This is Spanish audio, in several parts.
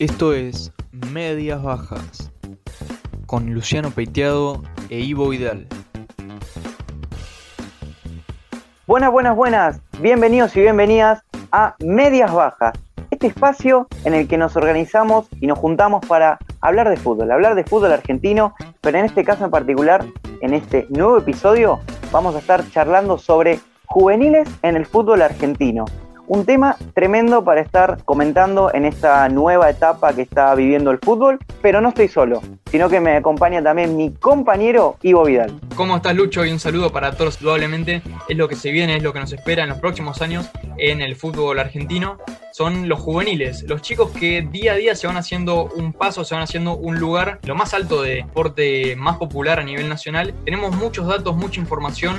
Esto es Medias Bajas con Luciano Peiteado e Ivo Vidal. Buenas, buenas, buenas. Bienvenidos y bienvenidas a Medias Bajas, este espacio en el que nos organizamos y nos juntamos para hablar de fútbol, hablar de fútbol argentino, pero en este caso en particular, en este nuevo episodio, vamos a estar charlando sobre juveniles en el fútbol argentino. Un tema tremendo para estar comentando en esta nueva etapa que está viviendo el fútbol, pero no estoy solo, sino que me acompaña también mi compañero Ivo Vidal. ¿Cómo estás Lucho? Y un saludo para todos, probablemente es lo que se viene, es lo que nos espera en los próximos años en el fútbol argentino. Son los juveniles, los chicos que día a día se van haciendo un paso, se van haciendo un lugar, lo más alto de deporte más popular a nivel nacional. Tenemos muchos datos, mucha información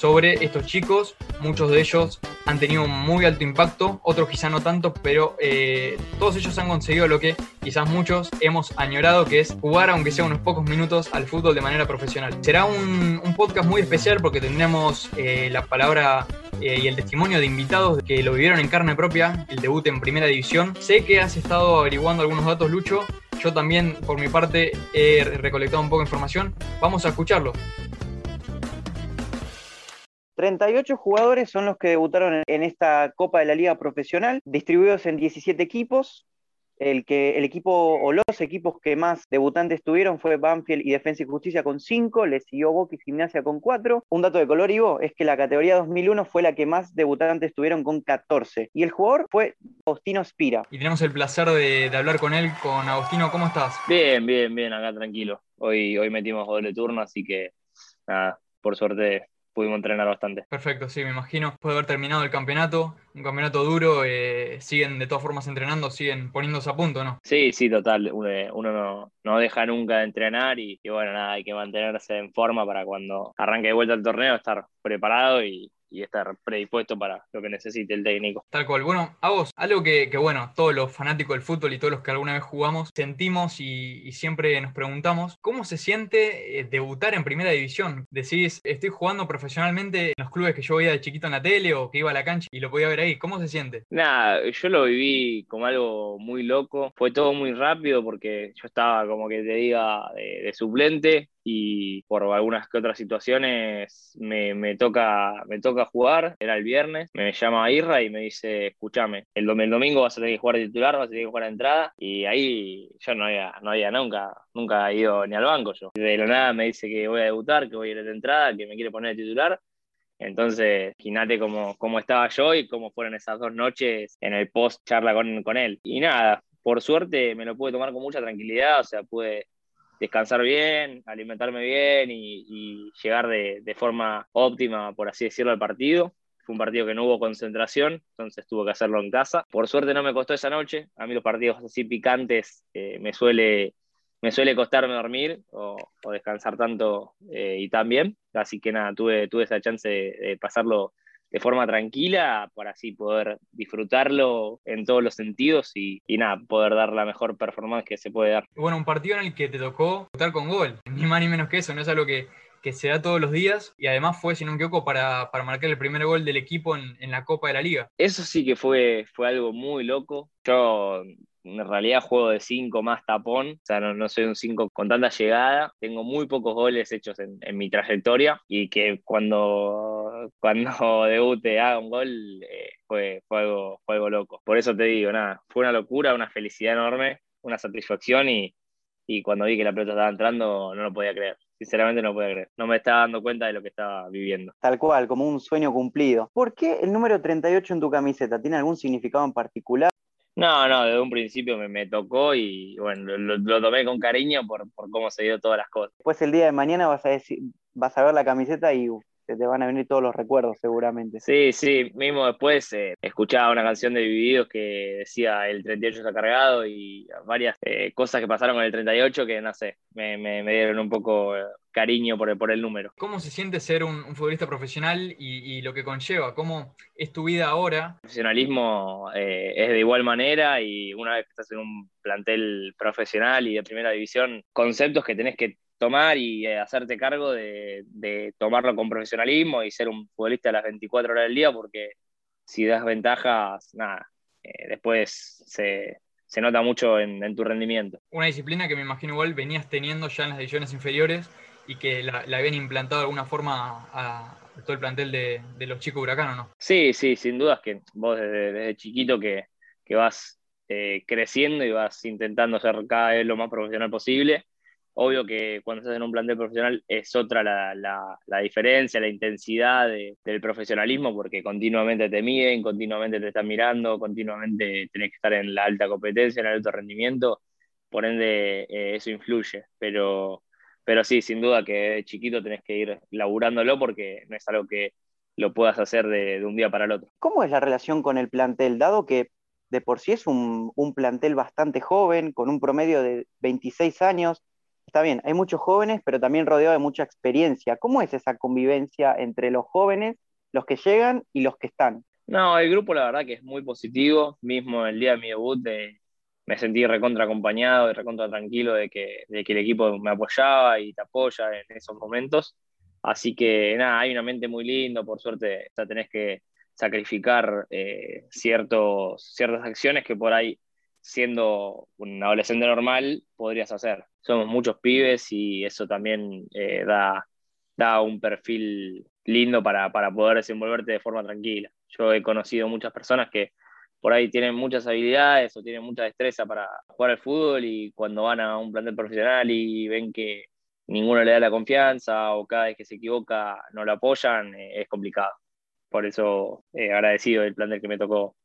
sobre estos chicos. Muchos de ellos han tenido un muy alto impacto, otros quizá no tanto, pero eh, todos ellos han conseguido lo que quizás muchos hemos añorado, que es jugar, aunque sea unos pocos minutos, al fútbol de manera profesional. Será un, podcast muy especial porque tendremos eh, la palabra eh, y el testimonio de invitados que lo vivieron en carne propia, el debut en primera división. Sé que has estado averiguando algunos datos, Lucho. Yo también, por mi parte, he recolectado un poco de información. Vamos a escucharlo. 38 jugadores son los que debutaron en esta Copa de la Liga Profesional, distribuidos en 17 equipos. El, que, el equipo o los equipos que más debutantes tuvieron fue Banfield y Defensa y Justicia con 5, le siguió Boca y Gimnasia con 4. Un dato de color, Ivo, es que la categoría 2001 fue la que más debutantes tuvieron con 14. Y el jugador fue Agostino Spira. Y tenemos el placer de, de hablar con él, con Agostino. ¿Cómo estás? Bien, bien, bien, acá tranquilo. Hoy, hoy metimos doble turno, así que nada, por suerte pudimos entrenar bastante. Perfecto, sí, me imagino. Puede haber terminado el campeonato, un campeonato duro, eh, siguen de todas formas entrenando, siguen poniéndose a punto, ¿no? Sí, sí, total. Uno, no, no, deja nunca de entrenar y, y, bueno, nada, hay que mantenerse en forma para cuando arranque de vuelta el torneo estar preparado y, y estar predispuesto para lo que necesite el técnico. Tal cual. Bueno, a vos, algo que, bueno, todos los fanáticos del fútbol y todos los que alguna vez jugamos sentimos y, siempre nos preguntamos, ¿cómo se siente eh, debutar en primera división? Decís, estoy jugando profesionalmente en los clubes que yo veía de chiquito en la tele o que iba a la cancha y lo podía ver ahí. ¿Cómo se siente? Nada, yo lo viví como algo muy loco. Fue todo muy rápido porque yo estaba, como que te diga, de suplente y por algunas que otras situaciones me, me, toca, me toca jugar, era el viernes, me llama Irra y me dice, escúchame, el, el, domingo vas a tener que jugar titular, vas a tener que jugar a entrada, y ahí yo no había, no había nunca, nunca ido ni al banco yo. De la nada me dice que voy a debutar, que voy a ir de entrada, que me quiere poner de titular, entonces, imagínate cómo, cómo estaba yo y cómo fueron esas dos noches en el post charla con, con él. Y nada, por suerte me lo pude tomar con mucha tranquilidad, o sea, pude descansar bien, alimentarme bien y, llegar de, forma óptima, por así decirlo, al partido. Fue un partido que no hubo concentración, entonces tuve que hacerlo en casa. Por suerte no me costó esa noche. A mí los partidos así picantes eh, me, suele, me suele costarme dormir o, descansar tanto eh, y tan bien. Así que nada, tuve, tuve esa chance de pasarlo de forma tranquila para así poder disfrutarlo en todos los sentidos y, nada, poder dar la mejor performance que se puede dar. Bueno, un partido en el que te tocó votar con gol, ni más ni menos que eso, no es algo que, se da todos los días y además fue, si no me equivoco, para, para marcar el primer gol del equipo en, en, la Copa de la Liga. Eso sí que fue, fue algo muy loco. Yo en realidad juego de 5 más tapón, o sea, no, soy un 5 con tanta llegada. Tengo muy pocos goles hechos en, mi trayectoria y que cuando, cuando debute haga un gol eh, fue, fue, algo, fue algo loco. Por eso te digo, nada, fue una locura, una felicidad enorme, una satisfacción y, y cuando vi que la pelota estaba entrando no lo podía creer. Sinceramente no podía creer. No me estaba dando cuenta de lo que estaba viviendo. Tal cual, como un sueño cumplido. ¿Por qué el número 38 en tu camiseta? ¿Tiene algún significado en particular? No, no, desde un principio me, me tocó y bueno, lo, tomé con cariño por, por, cómo se dio todas las cosas. Después el día de mañana vas a, decir, vas a ver la camiseta y se te van a venir todos los recuerdos seguramente. Sí, sí, mismo después eh, escuchaba una canción de Vividos que decía el 38 está cargado y varias eh, cosas que pasaron con el 38 que no sé, me, me, dieron un poco eh, cariño por el, por el número. ¿Cómo se siente ser un, futbolista profesional y, lo que conlleva? ¿Cómo es tu vida ahora? El profesionalismo eh, es de igual manera y una vez que estás en un plantel profesional y de primera división, conceptos que tenés que tomar y eh, hacerte cargo de, tomarlo con profesionalismo y ser un futbolista a las 24 horas del día porque si das ventajas, nada, eh, después se, se nota mucho en, tu rendimiento. Una disciplina que me imagino igual venías teniendo ya en las divisiones inferiores y que la, habían implantado de alguna forma a, todo el plantel de, los chicos huracanos, ¿no? Sí, sí, sin dudas que vos desde, chiquito que, vas eh, creciendo y vas intentando ser cada vez lo más profesional posible. Obvio que cuando estás en un plantel profesional es otra la, diferencia, la intensidad del profesionalismo, porque continuamente te miden, continuamente te están mirando, continuamente tenés que estar en la alta competencia, en el alto rendimiento, por ende eh, eso influye. Pero, pero sí, sin duda que de chiquito tenés que ir laburándolo porque no es algo que lo puedas hacer de, un día para el otro. ¿Cómo es la relación con el plantel, dado que de por sí es un, un plantel bastante joven, con un promedio de 26 años? Está bien, hay muchos jóvenes, pero también rodeado de mucha experiencia. ¿Cómo es esa convivencia entre los jóvenes, los que llegan y los que están? No, el grupo la verdad que es muy positivo. Mismo el día de mi debut me sentí recontra acompañado y recontra tranquilo de que, de que el equipo me apoyaba y te apoya en esos momentos. Así que nada, hay una mente muy lindo, por suerte ya tenés que sacrificar eh, ciertos, ciertas acciones que por ahí siendo un adolescente normal podrías hacer. Somos muchos pibes y eso también eh, da, da un perfil lindo para, para poder desenvolverte de forma tranquila. Yo he conocido muchas personas que por ahí tienen muchas habilidades o tienen mucha destreza para jugar al fútbol y cuando van a un plantel profesional y ven que ninguno le da la confianza o cada vez que se equivoca no lo apoyan, eh, es complicado. Por eso eh, agradecido del plantel que me tocó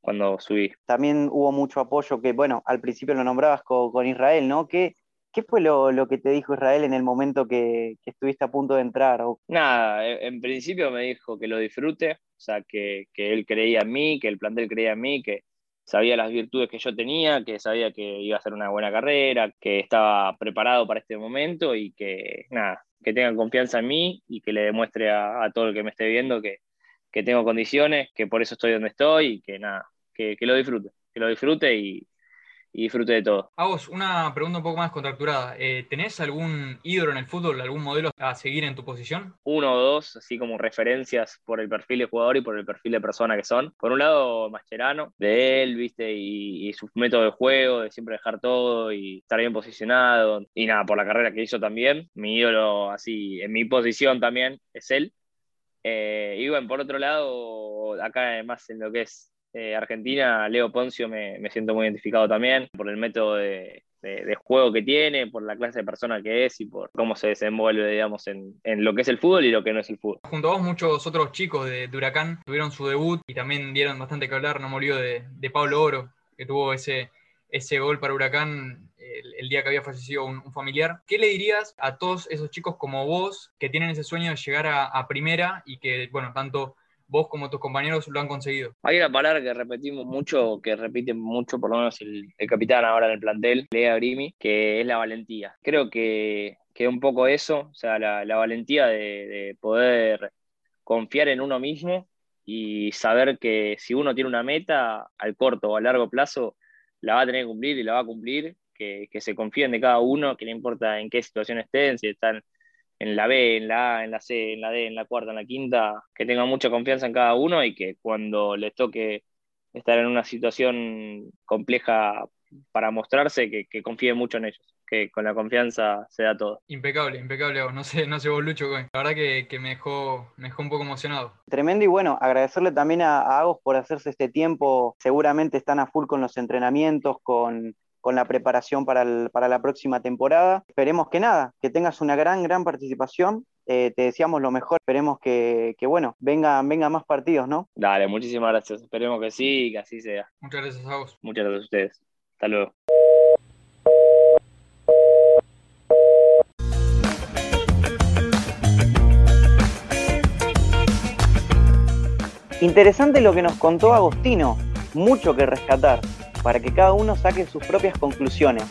cuando subí. También hubo mucho apoyo que, bueno, al principio lo nombrabas con, Israel, ¿no? ¿Qué, qué fue lo, que te dijo Israel en el momento que, estuviste a punto de entrar? Nada, en, principio me dijo que lo disfrute, o sea, que, él creía en mí, que el plantel creía en mí, que sabía las virtudes que yo tenía, que sabía que iba a hacer una buena carrera, que estaba preparado para este momento y que, nada, que tengan confianza en mí y que le demuestre a, a todo el que me esté viendo que, que tengo condiciones, que por eso estoy donde estoy y que nada, que, lo disfrute, que lo disfrute y, disfrute de todo. A vos, una pregunta un poco más contracturada. Eh, ¿Tenés algún ídolo en el fútbol, algún modelo a seguir en tu posición? Uno o dos, así como referencias por el perfil de jugador y por el perfil de persona que son. Por un lado, Mascherano, de él, viste, y, y su método de juego, de siempre dejar todo y estar bien posicionado. Y nada, por la carrera que hizo también. Mi ídolo, así, en mi posición también, es él. Eh, y bueno, por otro lado, acá además en lo que es eh, Argentina, Leo Poncio me, siento muy identificado también por el método de, juego que tiene, por la clase de persona que es y por cómo se desenvuelve, digamos, en, lo que es el fútbol y lo que no es el fútbol. Junto a vos, muchos otros chicos de, Huracán tuvieron su debut y también dieron bastante que hablar, no me olvido de, de Pablo Oro, que tuvo ese, ese gol para Huracán el, día que había fallecido un, familiar. ¿Qué le dirías a todos esos chicos como vos que tienen ese sueño de llegar a, primera y que, bueno, tanto vos como tus compañeros lo han conseguido? Hay una palabra que repetimos mucho, que repiten mucho, por lo menos el, capitán ahora en el plantel, Lea Grimi, que es la valentía. Creo que, que un poco eso, o sea, la, valentía de, de poder confiar en uno mismo y saber que si uno tiene una meta al corto o a largo plazo, la va a tener que cumplir y la va a cumplir que, se confíen de cada uno, que no importa en qué situación estén, si están en la B, en la A, en la C, en la D, en la cuarta, en la quinta, que tengan mucha confianza en cada uno y que cuando les toque estar en una situación compleja para mostrarse, que, que confíen mucho en ellos, que con la confianza se da todo. Impecable, impecable, no sé, no sé vos Lucho, la verdad que, me, dejó, me dejó un poco emocionado. Tremendo y bueno, agradecerle también a, a Agos por hacerse este tiempo, seguramente están a full con los entrenamientos, con con la preparación para, la próxima temporada. Esperemos que nada, que tengas una gran, gran participación. Eh, te deseamos lo mejor. Esperemos que, bueno, vengan venga más partidos, ¿no? Dale, muchísimas gracias. Esperemos que sí y que así sea. Muchas gracias a vos. Muchas gracias a ustedes. Hasta luego. Interesante lo que nos contó Agostino, mucho que rescatar para que cada uno saque sus propias conclusiones.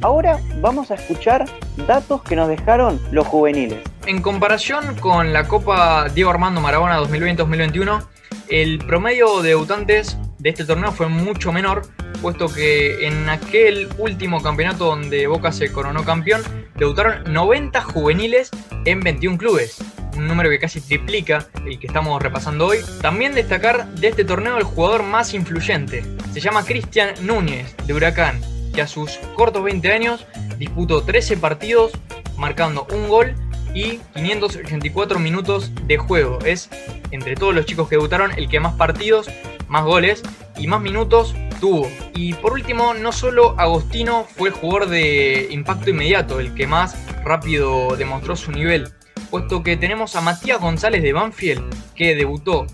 Ahora vamos a escuchar datos que nos dejaron los juveniles. En comparación con la Copa Diego Armando Maradona 2020-2021, el promedio de debutantes de este torneo fue mucho menor, puesto que en aquel último campeonato donde Boca se coronó campeón, debutaron 90 juveniles en 21 clubes, un número que casi triplica el que estamos repasando hoy. También destacar de este torneo el jugador más influyente, Se llama Cristian Núñez, de Huracán, que a sus cortos 20 años disputó 13 partidos, marcando un gol y 584 minutos de juego. Es, entre todos los chicos que debutaron, el que más partidos, más goles y más minutos tuvo. Y por último, no solo Agostino fue el jugador de impacto inmediato, el que más rápido demostró su nivel, puesto que tenemos a Matías González de Banfield, que debutó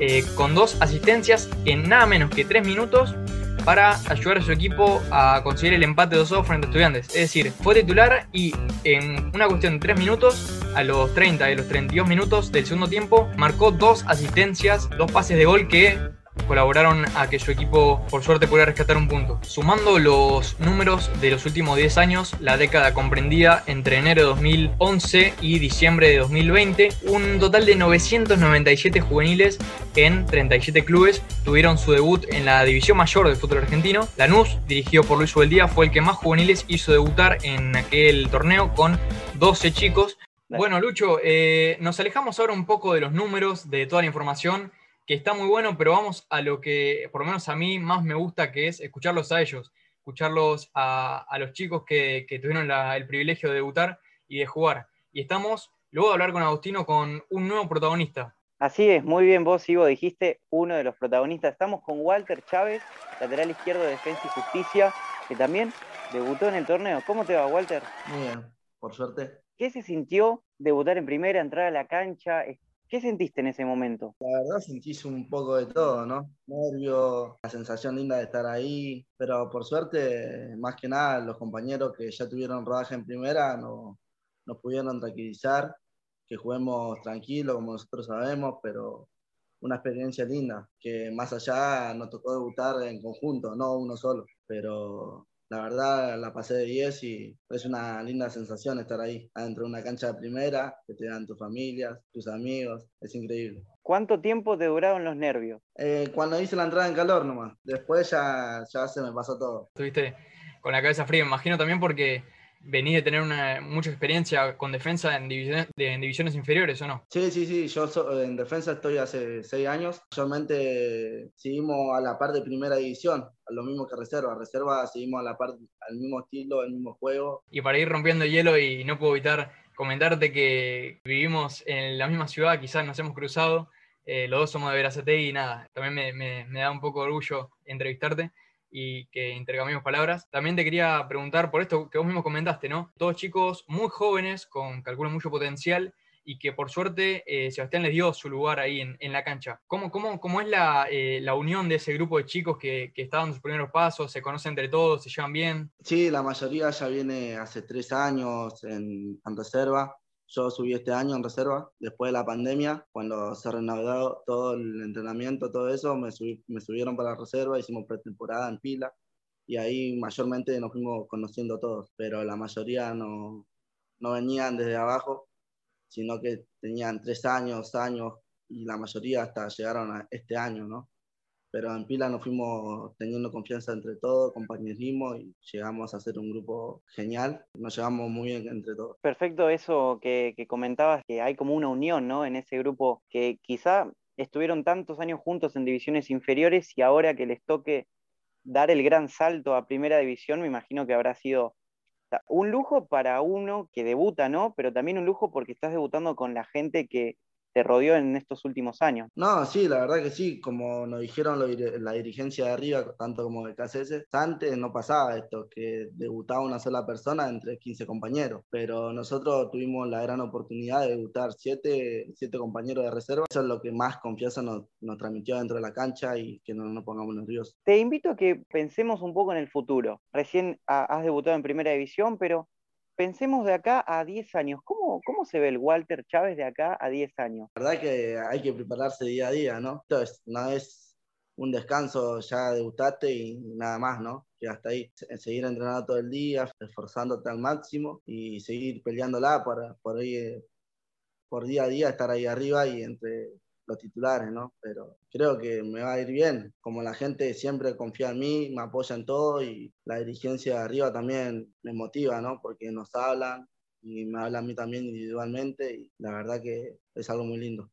eh, con dos asistencias en nada menos que tres minutos para ayudar a su equipo a conseguir el empate 2-2 frente a estudiantes. Es decir, fue titular y en una cuestión de 3 minutos, a los 30 y los 32 minutos del segundo tiempo, marcó dos asistencias, dos pases de gol que colaboraron a que su equipo por suerte pudiera rescatar un punto. Sumando los números de los últimos 10 años, la década comprendida entre enero de 2011 y diciembre de 2020, un total de 997 juveniles en 37 clubes tuvieron su debut en la división mayor del fútbol argentino. Lanús, dirigido por Luis Ubeldía, fue el que más juveniles hizo debutar en aquel torneo con 12 chicos. Bueno, Lucho, eh, nos alejamos ahora un poco de los números, de toda la información que está muy bueno, pero vamos a lo que por lo menos a mí más me gusta, que es escucharlos a ellos, escucharlos a, los chicos que, tuvieron el privilegio de debutar y de jugar. Y estamos luego de hablar con Agustino con un nuevo protagonista. Así es, muy bien vos, Ivo, dijiste uno de los protagonistas. Estamos con Walter Chávez, lateral izquierdo de Defensa y Justicia, que también debutó en el torneo. ¿Cómo te va, Walter? Muy bien, por suerte. ¿Qué se sintió debutar en primera, entrar a la cancha? ¿Qué sentiste en ese momento? La verdad sentís un poco de todo, ¿no? Nervio, la sensación linda de estar ahí, pero por suerte, más que nada, los compañeros que ya tuvieron rodaje en primera no, nos pudieron tranquilizar, que juguemos tranquilo, como nosotros sabemos, pero una experiencia linda, que más allá nos tocó debutar en conjunto, no uno solo, pero la verdad la pasé de 10 y es una linda sensación estar ahí, adentro de una cancha de primera, que te dan tus familias, tus amigos, es increíble. ¿Cuánto tiempo te duraron los nervios? Eh, cuando hice la entrada en calor nomás, después ya, ya se me pasó todo. Estuviste con la cabeza fría, me imagino también porque venís de tener una, mucha experiencia con defensa en divisiones, en divisiones inferiores, ¿o no? Sí, sí, sí. Yo en defensa estoy hace seis años. Mayormente seguimos a la par de primera división, a lo mismo que reserva. Reserva seguimos a la par, al mismo estilo, al mismo juego. Y para ir rompiendo hielo, y no puedo evitar comentarte que vivimos en la misma ciudad, quizás nos hemos cruzado. Eh, los dos somos de Verazategui y nada, también me, me, me da un poco de orgullo entrevistarte y que intercambiemos palabras. También te quería preguntar por esto que vos mismo comentaste, ¿no? Todos chicos muy jóvenes, con calculo mucho potencial y que por suerte eh, Sebastián les dio su lugar ahí en, en la cancha. ¿Cómo, cómo, cómo es la, eh, la, unión de ese grupo de chicos que, que está dando sus primeros pasos? ¿Se conocen entre todos? ¿Se llevan bien? Sí, la mayoría ya viene hace tres años en, en reserva. Yo subí este año en reserva, después de la pandemia, cuando se renovó todo el entrenamiento, todo eso, me, me subieron para la reserva, hicimos pretemporada en pila y ahí mayormente nos fuimos conociendo todos, pero la mayoría no, no venían desde abajo, sino que tenían tres años, años y la mayoría hasta llegaron a este año, ¿no? Pero en pila nos fuimos teniendo confianza entre todos, compañerismo y llegamos a ser un grupo genial, nos llevamos muy bien entre todos. Perfecto eso que, comentabas, que hay como una unión ¿no? en ese grupo que quizá estuvieron tantos años juntos en divisiones inferiores y ahora que les toque dar el gran salto a primera división, me imagino que habrá sido un lujo para uno que debuta, ¿no? Pero también un lujo porque estás debutando con la gente que te rodeó en estos últimos años. No, sí, la verdad que sí, como nos dijeron la dirigencia de arriba, tanto como de KCS, antes no pasaba esto, que debutaba una sola persona entre 15 compañeros, pero nosotros tuvimos la gran oportunidad de debutar 7 siete, compañeros de reserva, eso es lo que más confianza nos, nos transmitió dentro de la cancha y que no nos pongamos nerviosos. Te invito a que pensemos un poco en el futuro. Recién has debutado en primera división, pero pensemos de acá a 10 años. ¿Cómo, ¿Cómo se ve el Walter Chávez de acá a 10 años? La verdad que hay que prepararse día a día, ¿no? Entonces, no es un descanso, ya debutaste y nada más, ¿no? Que hasta ahí, seguir entrenando todo el día, esforzándote al máximo y seguir peleándola para por, ahí, por día a día estar ahí arriba y entre los titulares, ¿no? Pero creo que me va a ir bien. Como la gente siempre confía en mí, me apoya en todo y la dirigencia de arriba también me motiva, ¿no? Porque nos hablan y me hablan a mí también individualmente y la verdad que es algo muy lindo.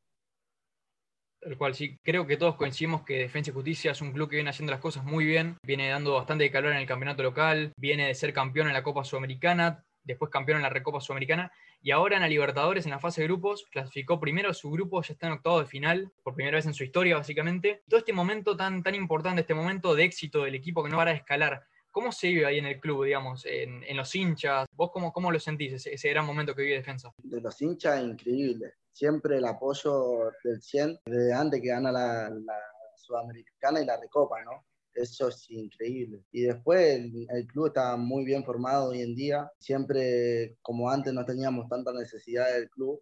Tal cual, sí. Creo que todos coincidimos que Defensa y Justicia es un club que viene haciendo las cosas muy bien, viene dando bastante calor en el campeonato local, viene de ser campeón en la Copa Sudamericana, después campeón en la Recopa Sudamericana, y ahora en la Libertadores, en la fase de grupos, clasificó primero su grupo, ya está en octavo de final, por primera vez en su historia, básicamente. Todo este momento tan, tan importante, este momento de éxito del equipo que no para de escalar, ¿Cómo se vive ahí en el club, digamos, en, los hinchas? ¿Vos cómo, cómo lo sentís, ese, ese, gran momento que vive Defensa? De los hinchas, increíble. Siempre el apoyo del 100, desde antes que gana la, la Sudamericana y la Recopa, ¿no? Eso es increíble. Y después el, club está muy bien formado hoy en día. Siempre, como antes no teníamos tanta necesidad del club,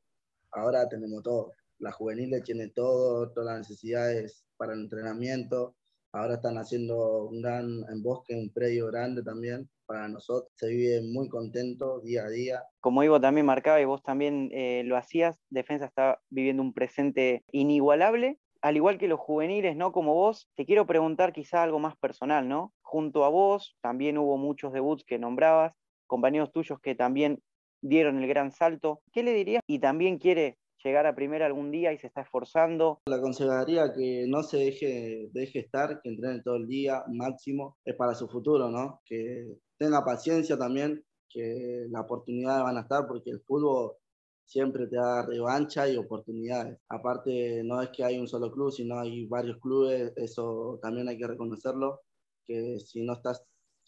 ahora tenemos todo. La juvenil tiene todo, todas las necesidades para el entrenamiento, Ahora están haciendo un gran en bosque, un predio grande también para nosotros. Se vive muy contento día a día. Como Ivo también marcaba y vos también eh, lo hacías, Defensa está viviendo un presente inigualable. Al igual que los juveniles, ¿no? Como vos, te quiero preguntar quizá algo más personal, ¿no? Junto a vos también hubo muchos debuts que nombrabas, compañeros tuyos que también dieron el gran salto. ¿Qué le dirías? Y también quiere llegar a primera algún día y se está esforzando. Le aconsejaría que no se deje, deje estar, que entrene todo el día máximo, es para su futuro, ¿no? Que tenga paciencia también, que las oportunidades van a estar porque el fútbol siempre te da revancha y oportunidades. Aparte, no es que hay un solo club, sino hay varios clubes, eso también hay que reconocerlo, que si no estás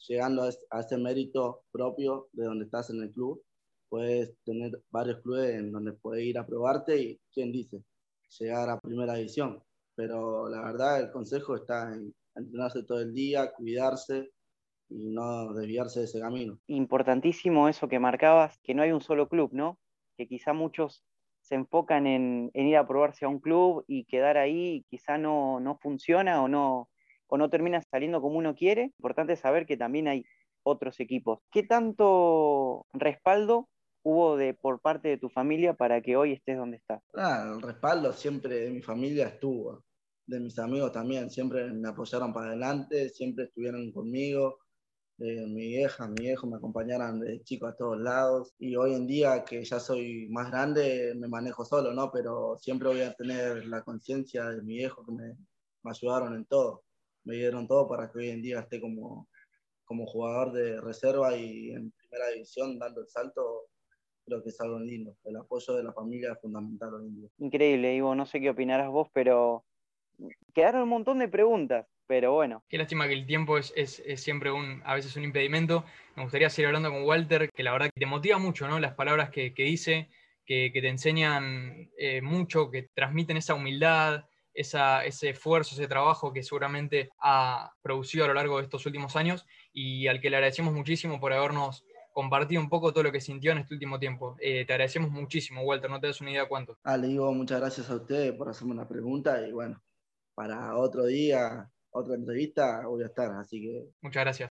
llegando a ese mérito propio de donde estás en el club, puedes tener varios clubes en donde puedes ir a probarte y, ¿quién dice? Llegar a primera división. Pero la verdad, el consejo está en entrenarse todo el día, cuidarse y no desviarse de ese camino. Importantísimo eso que marcabas, que no hay un solo club, ¿no? Que quizá muchos se enfocan en, ir a probarse a un club y quedar ahí quizá no, no funciona o no, o no termina saliendo como uno quiere. Importante saber que también hay otros equipos. ¿Qué tanto respaldo hubo de, por parte de tu familia para que hoy estés donde estás? El respaldo siempre de mi familia estuvo, de mis amigos también, siempre me apoyaron para adelante, siempre estuvieron conmigo. Mi vieja, mi viejo me acompañaron de chico a todos lados y hoy en día que ya soy más grande me manejo solo, ¿no? Pero siempre voy a tener la conciencia de mi viejo que me, me ayudaron en todo, me dieron todo para que hoy en día esté como, como jugador de reserva y en primera división dando el salto creo que es algo lindo. El apoyo de la familia es fundamental hoy en día. Increíble, Ivo. No sé qué opinarás vos, pero quedaron un montón de preguntas, pero bueno. Qué lástima que el tiempo es, es, es, siempre un, a veces un impedimento. Me gustaría seguir hablando con Walter, que la verdad que te motiva mucho, ¿no? Las palabras que, que dice, que, que, te enseñan eh, mucho, que transmiten esa humildad, esa, ese esfuerzo, ese trabajo que seguramente ha producido a lo largo de estos últimos años y al que le agradecemos muchísimo por habernos compartir un poco todo lo que sintió en este último tiempo. Eh, te agradecemos muchísimo, Walter, no te das una idea cuánto. Ah, le digo muchas gracias a ustedes por hacerme una pregunta y bueno, para otro día, otra entrevista, voy a estar, así que... Muchas gracias.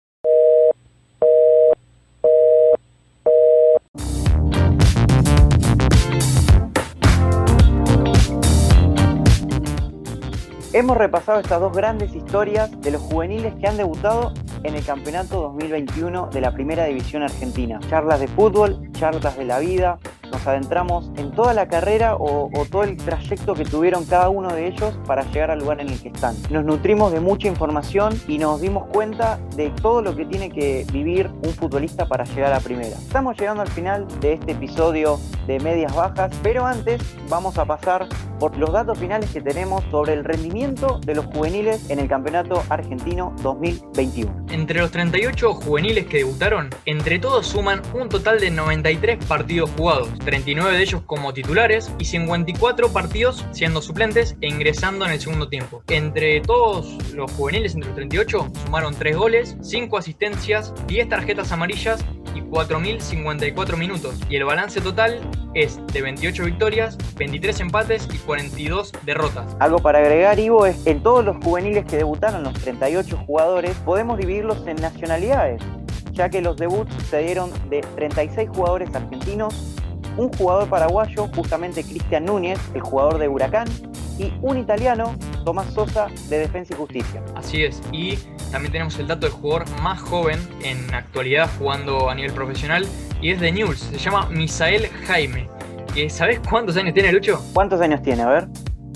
Hemos repasado estas dos grandes historias de los juveniles que han debutado en el Campeonato 2021 de la Primera División Argentina. Charlas de fútbol, charlas de la vida, nos adentramos en toda la carrera o, todo el trayecto que tuvieron cada uno de ellos para llegar al lugar en el que están. Nos nutrimos de mucha información y nos dimos cuenta de todo lo que tiene que vivir un futbolista para llegar a primera. Estamos llegando al final de este episodio de medias bajas, pero antes vamos a pasar por los datos finales que tenemos sobre el rendimiento de los juveniles en el Campeonato Argentino 2021. Entre los 38 juveniles que debutaron, entre todos suman un total de 93 partidos jugados, 39 de ellos como titulares y 54 partidos siendo suplentes e ingresando en el segundo tiempo. Entre todos los juveniles, entre los 38, sumaron 3 goles, 5 asistencias, 10 tarjetas amarillas y 4.054 minutos. Y el balance total es de 28 victorias, 23 empates y 42 derrotas. Algo para agregar, Ivo, es en todos los juveniles que debutaron, los 38 jugadores, podemos dividirlos en nacionalidades, ya que los debuts se dieron de 36 jugadores argentinos, un jugador paraguayo, justamente Cristian Núñez, el jugador de Huracán, y un italiano, Tomás Sosa, de Defensa y Justicia. Así es, y también tenemos el dato del jugador más joven en actualidad jugando a nivel profesional, y es de News, se llama Misael Jaime. ¿Sabes cuántos años tiene Lucho? ¿Cuántos años tiene? A ver.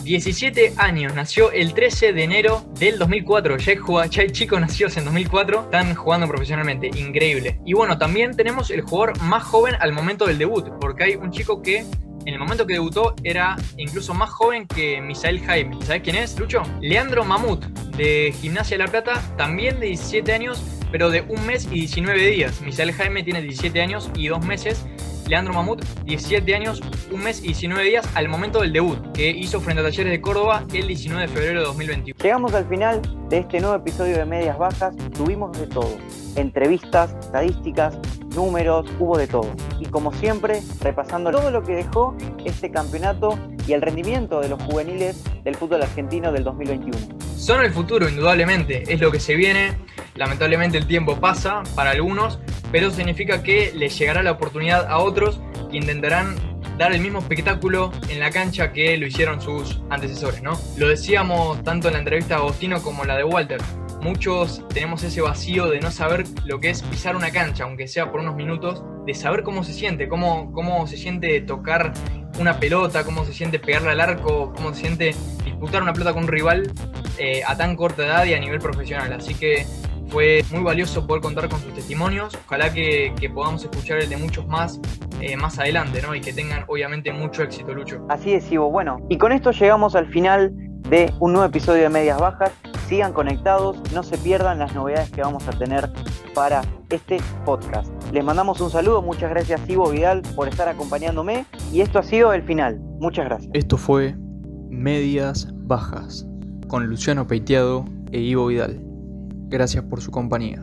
17 años, nació el 13 de enero del 2004. Ya, ya el chico nació en 2004, están jugando profesionalmente, increíble. Y bueno, también tenemos el jugador más joven al momento del debut, porque hay un chico que en el momento que debutó era incluso más joven que Misael Jaime. ¿Sabes quién es, Lucho? Leandro Mamut, de Gimnasia de la Plata, también de 17 años, pero de un mes y 19 días. Misael Jaime tiene 17 años y 2 meses. Leandro Mamut, 17 años, un mes y 19 días al momento del debut, que hizo frente a Talleres de Córdoba el 19 de febrero de 2021. Llegamos al final de este nuevo episodio de Medias Bajas, tuvimos de todo. Entrevistas, estadísticas, números, hubo de todo. Y como siempre, repasando todo lo que dejó este campeonato y el rendimiento de los juveniles del fútbol argentino del 2021. Son el futuro, indudablemente, es lo que se viene. Lamentablemente el tiempo pasa para algunos, pero significa que les llegará la oportunidad a otros que intentarán dar el mismo espectáculo en la cancha que lo hicieron sus antecesores, ¿no? Lo decíamos tanto en la entrevista de Agostino como en la de Walter muchos tenemos ese vacío de no saber lo que es pisar una cancha, aunque sea por unos minutos, de saber cómo se siente, cómo, cómo se siente tocar una pelota, cómo se siente pegarle al arco, cómo se siente disputar una pelota con un rival eh, a tan corta edad y a nivel profesional. Así que fue muy valioso poder contar con sus testimonios. Ojalá que, podamos escuchar el de muchos más eh, más adelante, ¿no? Y que tengan obviamente mucho éxito, Lucho. Así es, Ivo. Bueno, y con esto llegamos al final de un nuevo episodio de Medias Bajas. Sigan conectados, no se pierdan las novedades que vamos a tener para este podcast. Les mandamos un saludo, muchas gracias Ivo Vidal por estar acompañándome y esto ha sido el final. Muchas gracias. Esto fue Medias Bajas con Luciano Peiteado e Ivo Vidal. Gracias por su compañía.